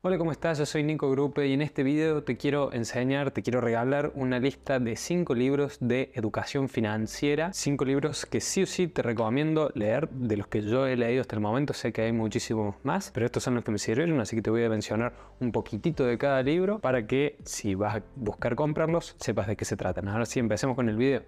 Hola, ¿cómo estás? Yo soy Nico Grupe y en este video te quiero enseñar, te quiero regalar una lista de 5 libros de educación financiera. 5 libros que sí o sí te recomiendo leer, de los que yo he leído hasta el momento. Sé que hay muchísimos más, pero estos son los que me sirvieron, así que te voy a mencionar un poquitito de cada libro para que si vas a buscar comprarlos, sepas de qué se tratan. Ahora sí, empecemos con el video.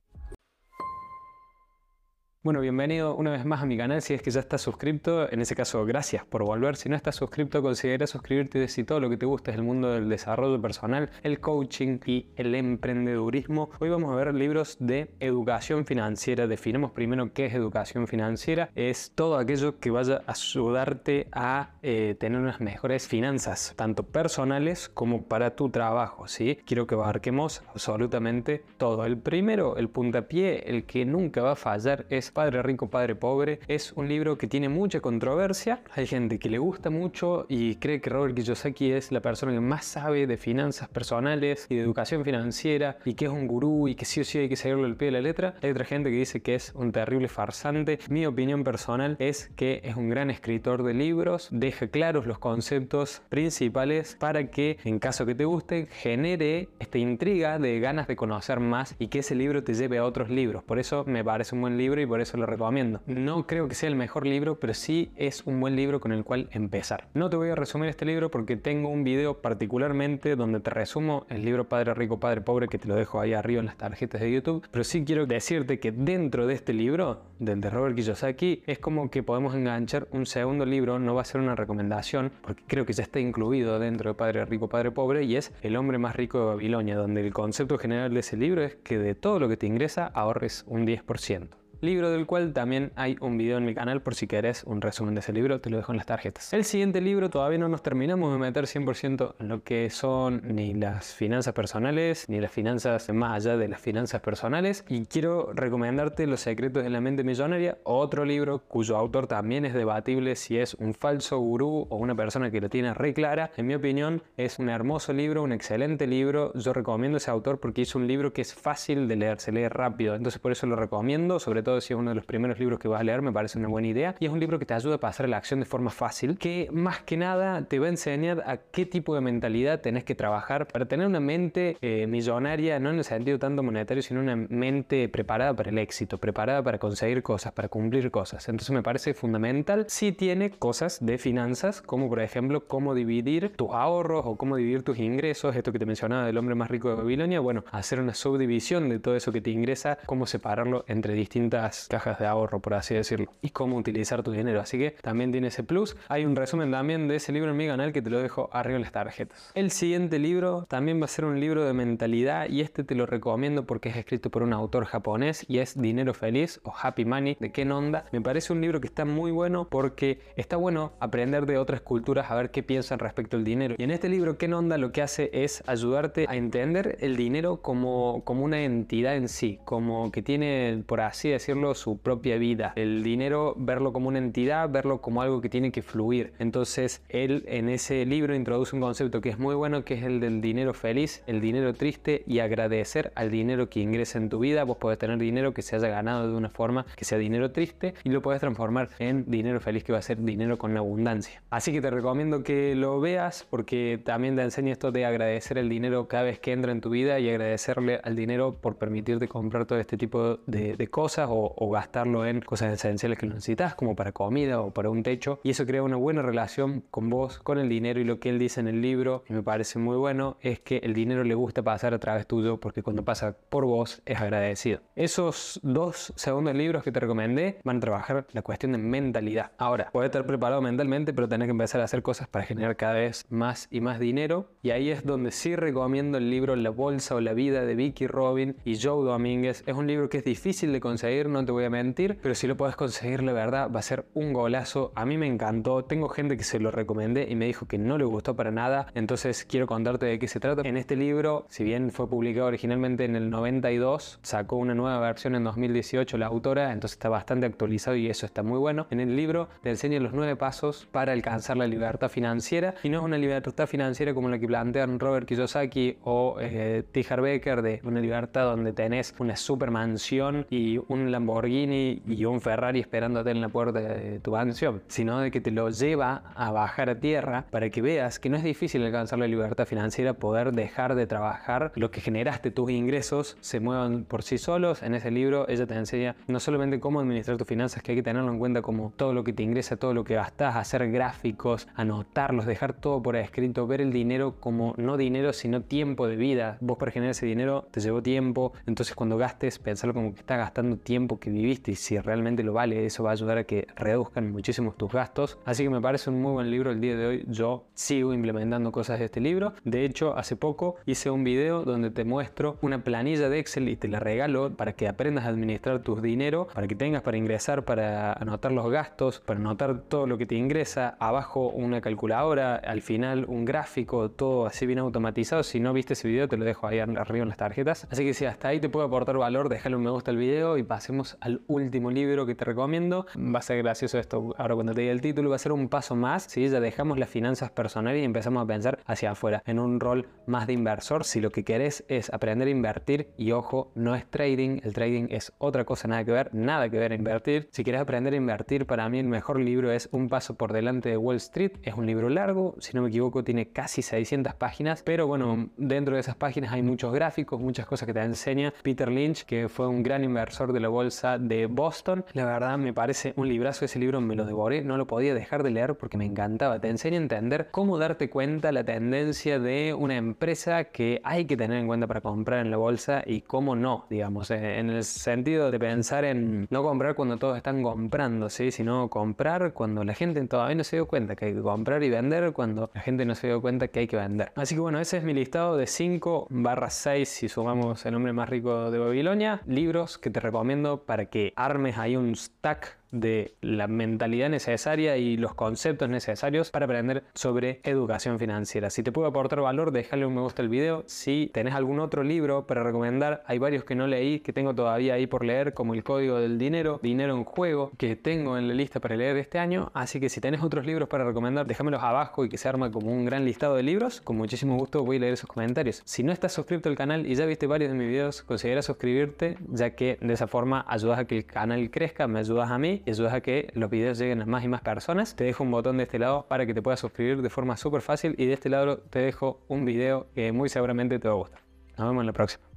Bueno, bienvenido una vez más a mi canal si es que ya estás suscrito. En ese caso, gracias por volver. Si no estás suscrito, considera suscribirte si todo lo que te gusta es el mundo del desarrollo personal, el coaching y el emprendedurismo. Hoy vamos a ver libros de educación financiera. Definamos primero qué es educación financiera. Es todo aquello que vaya a ayudarte a eh, tener unas mejores finanzas, tanto personales como para tu trabajo. ¿sí? Quiero que abarquemos absolutamente todo. El primero, el puntapié, el que nunca va a fallar es Padre Rico, Padre Pobre. Es un libro que tiene mucha controversia. Hay gente que le gusta mucho y cree que Robert Kiyosaki es la persona que más sabe de finanzas personales y de educación financiera y que es un gurú y que sí o sí hay que seguirlo al pie de la letra. Hay otra gente que dice que es un terrible farsante. Mi opinión personal es que es un gran escritor de libros, deja claros los conceptos principales para que en caso que te guste genere esta intriga de ganas de conocer más y que ese libro te lleve a otros libros. Por eso me parece un buen libro y por eso lo recomiendo. No creo que sea el mejor libro, pero sí es un buen libro con el cual empezar. No te voy a resumir este libro porque tengo un video particularmente donde te resumo el libro Padre Rico, Padre Pobre, que te lo dejo ahí arriba en las tarjetas de YouTube. Pero sí quiero decirte que dentro de este libro, del de Robert Kiyosaki, es como que podemos enganchar un segundo libro, no va a ser una recomendación, porque creo que ya está incluido dentro de Padre Rico, Padre Pobre, y es El hombre más rico de Babilonia, donde el concepto general de ese libro es que de todo lo que te ingresa ahorres un 10% libro del cual también hay un video en mi canal por si querés un resumen de ese libro, te lo dejo en las tarjetas. El siguiente libro todavía no nos terminamos de meter 100% en lo que son ni las finanzas personales, ni las finanzas más allá de las finanzas personales y quiero recomendarte Los secretos de la mente millonaria, otro libro cuyo autor también es debatible si es un falso gurú o una persona que lo tiene re clara. En mi opinión es un hermoso libro, un excelente libro. Yo recomiendo ese autor porque hizo un libro que es fácil de leer, se lee rápido, entonces por eso lo recomiendo, sobre todo si es uno de los primeros libros que vas a leer, me parece una buena idea. Y es un libro que te ayuda a pasar la acción de forma fácil, que más que nada te va a enseñar a qué tipo de mentalidad tenés que trabajar para tener una mente eh, millonaria, no en el sentido tanto monetario, sino una mente preparada para el éxito, preparada para conseguir cosas, para cumplir cosas. Entonces me parece fundamental. Si tiene cosas de finanzas, como por ejemplo cómo dividir tus ahorros o cómo dividir tus ingresos, esto que te mencionaba del hombre más rico de Babilonia, bueno, hacer una subdivisión de todo eso que te ingresa, cómo separarlo entre distintas cajas de ahorro, por así decirlo, y cómo utilizar tu dinero. Así que también tiene ese plus. Hay un resumen también de ese libro en mi canal que te lo dejo arriba en las tarjetas. El siguiente libro también va a ser un libro de mentalidad y este te lo recomiendo porque es escrito por un autor japonés y es Dinero Feliz o Happy Money de Ken Onda. Me parece un libro que está muy bueno porque está bueno aprender de otras culturas a ver qué piensan respecto al dinero. Y en este libro Ken Onda lo que hace es ayudarte a entender el dinero como, como una entidad en sí, como que tiene, por así decirlo, su propia vida. El dinero, verlo como una entidad, verlo como algo que tiene que fluir. Entonces, él en ese libro introduce un concepto que es muy bueno, que es el del dinero feliz, el dinero triste y agradecer al dinero que ingresa en tu vida. Vos podés tener dinero que se haya ganado de una forma que sea dinero triste y lo puedes transformar en dinero feliz que va a ser dinero con abundancia. Así que te recomiendo que lo veas porque también te enseña esto de agradecer el dinero cada vez que entra en tu vida y agradecerle al dinero por permitirte comprar todo este tipo de, de cosas o o, gastarlo en cosas esenciales que necesitas, como para comida o para un techo. Y eso crea una buena relación con vos, con el dinero. Y lo que él dice en el libro, y me parece muy bueno, es que el dinero le gusta pasar a través tuyo porque cuando pasa por vos es agradecido. Esos dos segundos libros que te recomendé van a trabajar la cuestión de mentalidad. Ahora, puedes estar preparado mentalmente, pero tenés que empezar a hacer cosas para generar cada vez más y más dinero. Y ahí es donde sí recomiendo el libro La Bolsa o la Vida de Vicky Robin y Joe Domínguez. Es un libro que es difícil de conseguir, no te voy a mentir, pero si lo puedes conseguir, la verdad, va a ser un golazo. A mí me encantó. Tengo gente que se lo recomendé y me dijo que no le gustó para nada. Entonces quiero contarte de qué se trata. En este libro, si bien fue publicado originalmente en el 92, sacó una nueva versión en 2018 la autora, entonces está bastante actualizado y eso está muy bueno. En el libro te enseña los nueve pasos para alcanzar la libertad financiera y no es una libertad financiera como la que plantean Robert Kiyosaki o eh. Becker de una libertad donde tenés una super mansión y un un Lamborghini y un Ferrari esperándote en la puerta de tu mansión, sino de que te lo lleva a bajar a tierra para que veas que no es difícil alcanzar la libertad financiera, poder dejar de trabajar, lo que generaste tus ingresos se muevan por sí solos. En ese libro ella te enseña no solamente cómo administrar tus finanzas, que hay que tenerlo en cuenta como todo lo que te ingresa, todo lo que gastas, hacer gráficos, anotarlos, dejar todo por escrito, ver el dinero como no dinero, sino tiempo de vida. Vos para generar ese dinero te llevó tiempo, entonces cuando gastes, pensarlo como que estás gastando tiempo que viviste y si realmente lo vale, eso va a ayudar a que reduzcan muchísimo tus gastos. Así que me parece un muy buen libro el día de hoy. Yo sigo implementando cosas de este libro. De hecho, hace poco hice un video donde te muestro una planilla de Excel y te la regalo para que aprendas a administrar tus dinero, para que tengas para ingresar, para anotar los gastos, para anotar todo lo que te ingresa. Abajo una calculadora, al final un gráfico, todo así bien automatizado. Si no viste ese video, te lo dejo ahí arriba en las tarjetas. Así que si hasta ahí te puedo aportar valor, déjale un me gusta al video y pasemos al último libro que te recomiendo. Va a ser gracioso esto ahora cuando te diga el título, va a ser un paso más. Si ya dejamos las finanzas personales y empezamos a pensar hacia afuera, en un rol más de inversor. Si lo que querés es aprender a invertir, y ojo, no es trading, el trading es otra cosa, nada que ver, nada que ver a invertir. Si quieres aprender a invertir, para mí el mejor libro es Un paso por delante de Wall Street. Es un libro largo, si no me equivoco, tiene casi 600 páginas, pero bueno, dentro de esas páginas hay muchos gráficos, muchas cosas que te enseña Peter Lynch, que fue un gran inversor de la bolsa de Boston. La verdad me parece un librazo, ese libro me lo devoré, no lo podía dejar de leer porque me encantaba. Te enseña a entender cómo darte cuenta la tendencia de una empresa que hay que tener en cuenta para comprar en la bolsa y cómo no, digamos, eh, en el sentido de pensar en no comprar cuando todos están comprando, ¿sí? sino comprar cuando la gente todavía no se dio cuenta que hay que comprar y vender cuando la gente no se dio cuenta que hay que vender. Así que bueno, ese es mi listado de 5 barra 6 si sumamos el nombre más rico de Babilonia, libros que te recomiendo para que armes ahí un stack de la mentalidad necesaria y los conceptos necesarios para aprender sobre educación financiera. Si te puedo aportar valor, déjale un me gusta al video. Si tenés algún otro libro para recomendar, hay varios que no leí, que tengo todavía ahí por leer, como El Código del Dinero, Dinero en Juego, que tengo en la lista para leer este año. Así que si tenés otros libros para recomendar, déjamelos abajo y que se arma como un gran listado de libros. Con muchísimo gusto voy a leer esos comentarios. Si no estás suscrito al canal y ya viste varios de mis videos, considera suscribirte, ya que de esa forma ayudas a que el canal crezca, me ayudas a mí y ayudas a que los videos lleguen a más y más personas. Te dejo un botón de este lado para que te puedas suscribir de forma súper fácil y de este lado te dejo un video que muy seguramente te va a gustar. Nos vemos en la próxima.